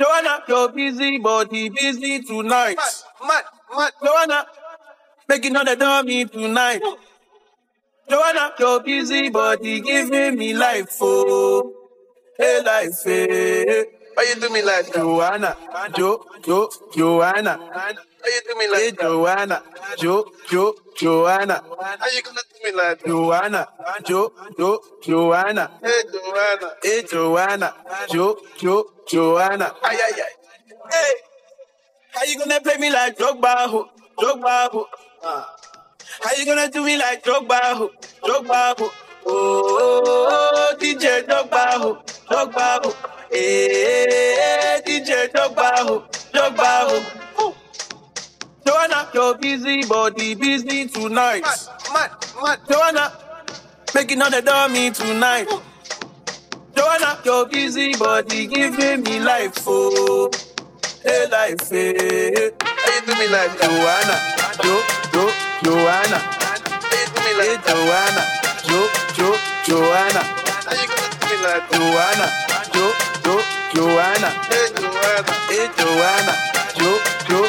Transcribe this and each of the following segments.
Joanna, you're busy, body busy tonight. Mad, mad. Joanna, making all the dummy tonight. Joanna, you're busy, body giving me life, oh, hey life, hey. Why you do me like that? Joanna, Jo, Jo, Joanna, Why you do me hey that? Joanna, Jo, Jo, Joanna, How you gonna do me like that? Joanna, Jo, Jo, Joanna, Hey, Joanna. hey Joanna, Jo, Jo, Joanna. Ay, ay, ay. Hey, how you gonna play me like Drogba, ho? Drogba, ho? Uh. How you gonna do me like Drogba, ho? Drogba, ho? Oh, oh, oh, DJ Drogba, ho? Drogba, ho? Hey, DJ Drogba, ho? Drogba, ho? Joanna, you're busy, body busy tonight. Mad, mad, mad. Joanna, making all the dummy tonight. Joanna, you're busy, body giving me life, oh, hey life, eh. hey. How you do me like? Joanna, Jo, Jo, Joanna, you do me hey like? Joanna, Jo, Jo, Joanna, How you gonna do me like? Joanna, Jo, Jo, Joanna, Hey, Joanna. hey Joanna, Jo, Jo,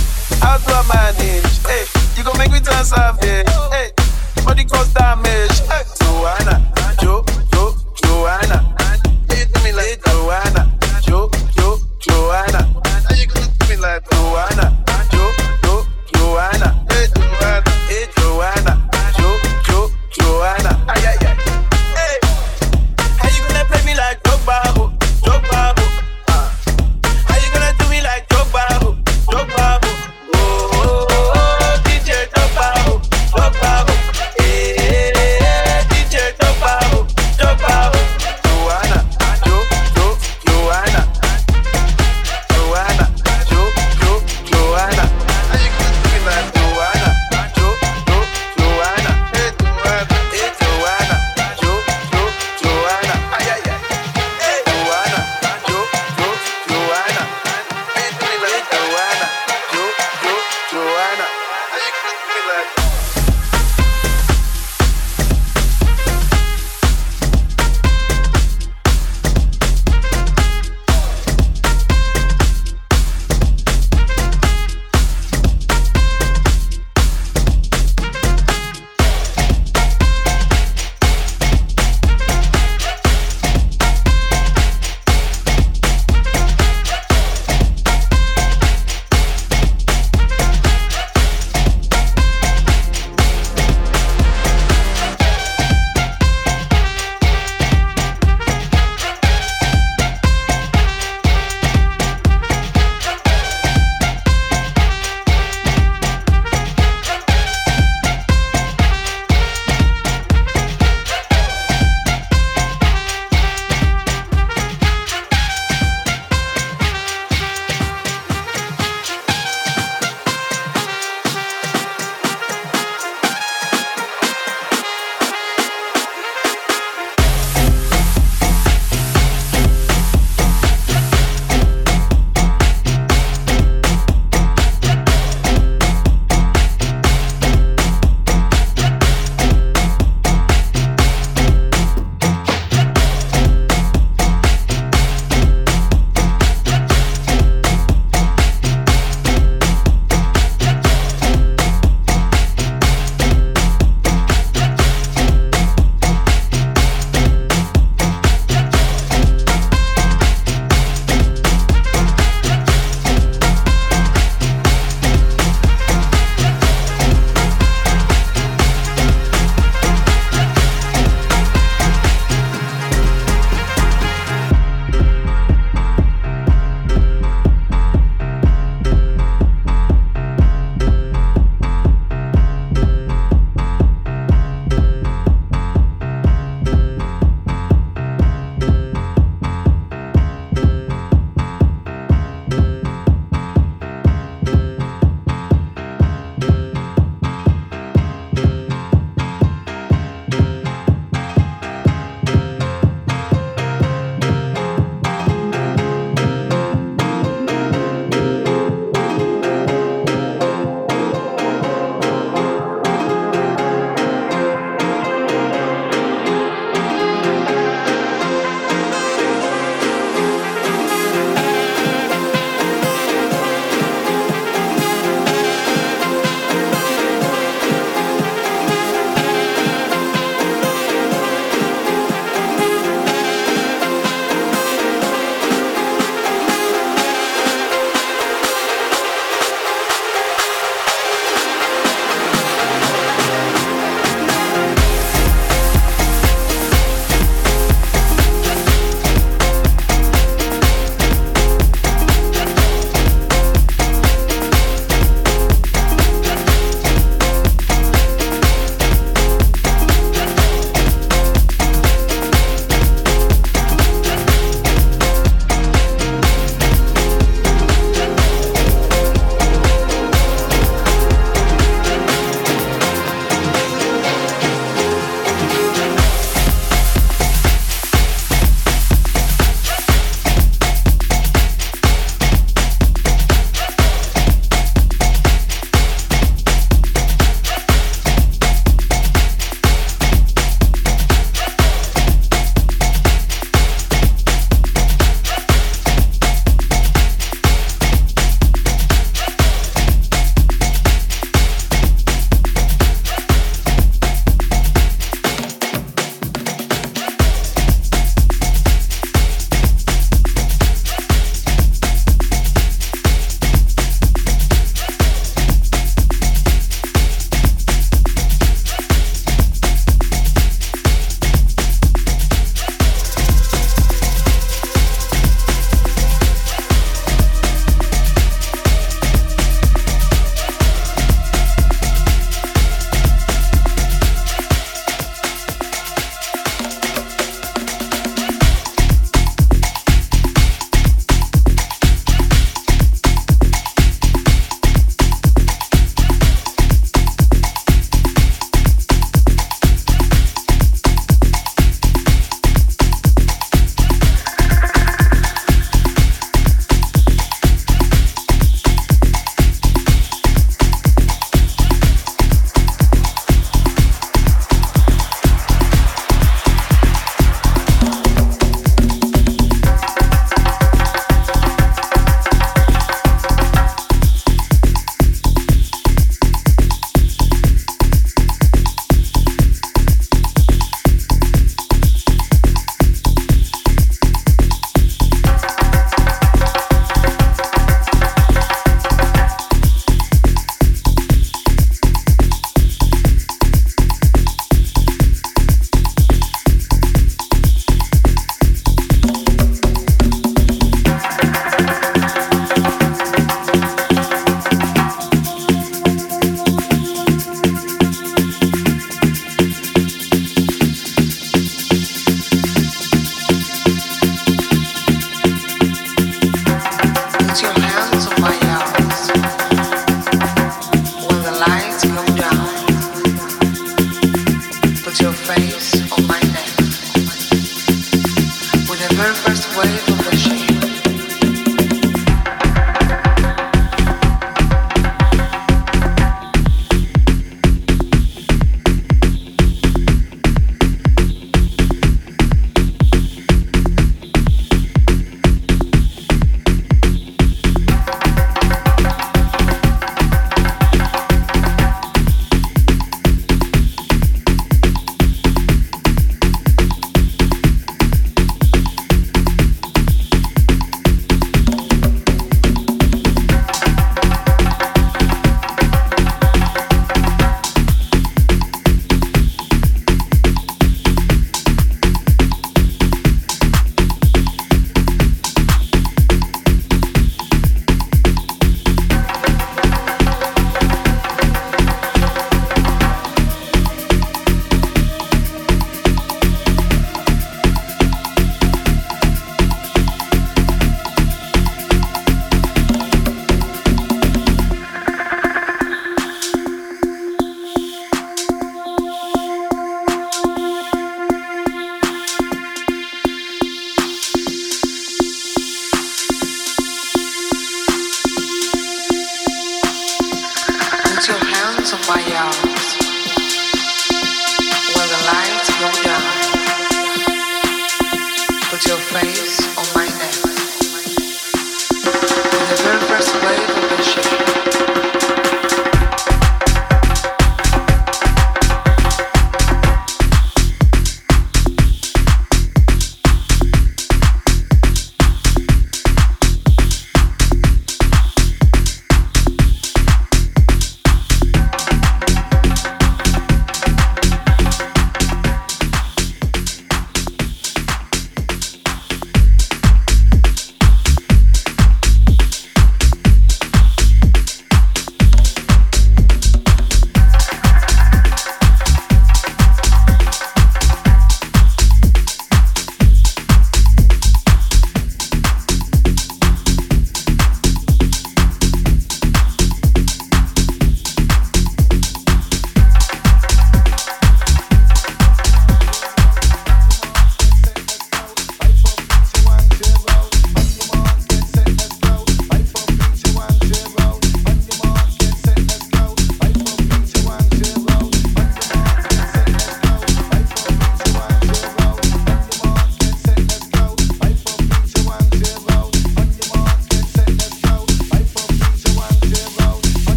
How do I manage? Hey, you gon' make me turn savage. Hey, body cause damage. Hey, Joanna, Jo, Jo, Joanna. You do me like? Joanna, Jo, Jo, Joanna. How you gonna do me like? Joanna,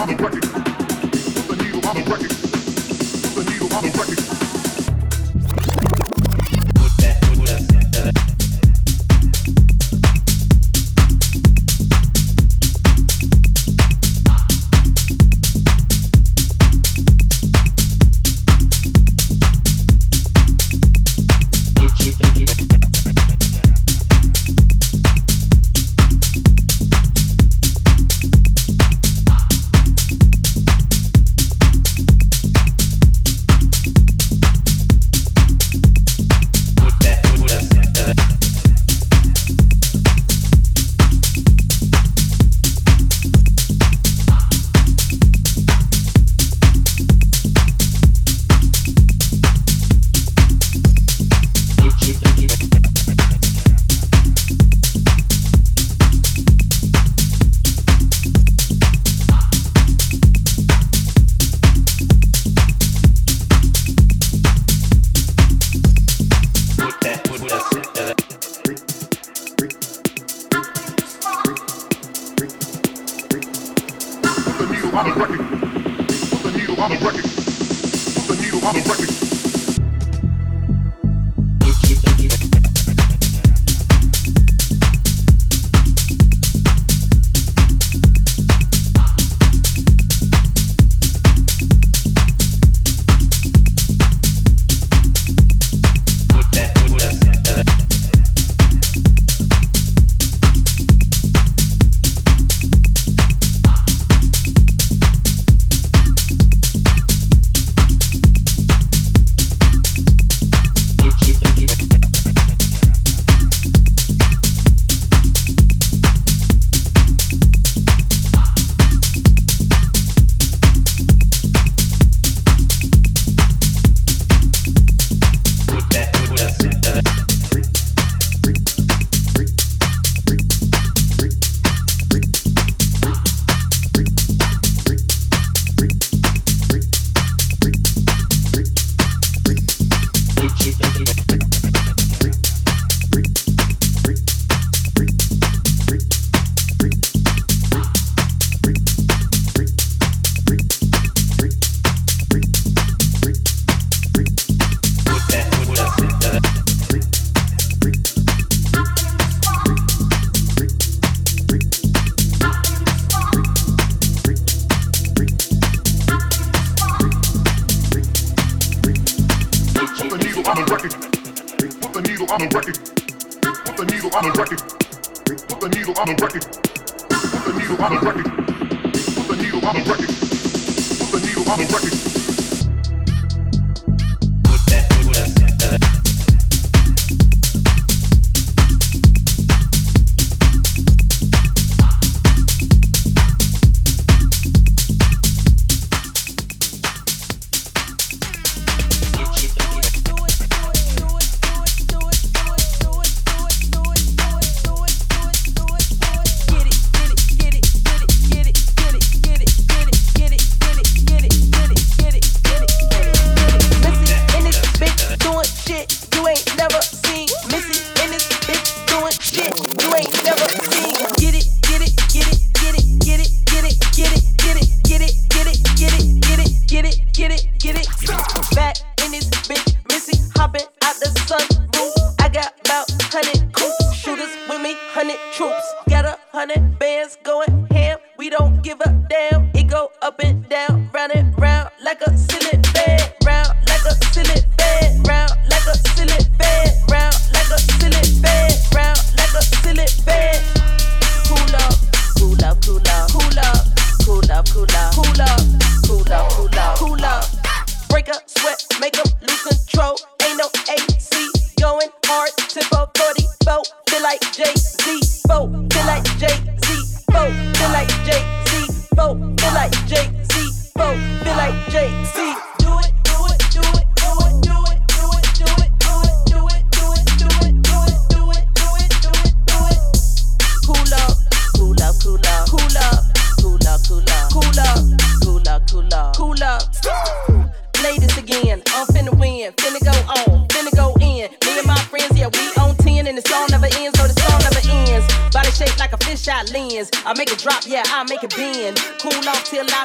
Feel like Jay Z. Feel like Jay Z. Feel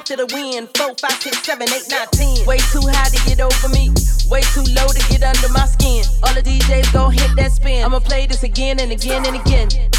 after the wind. Four, five, six, seven, eight, nine, ten. Way too high to get over me. Way too low to get under my skin. All the DJs gon' hit that spin. I'ma play this again and again and again.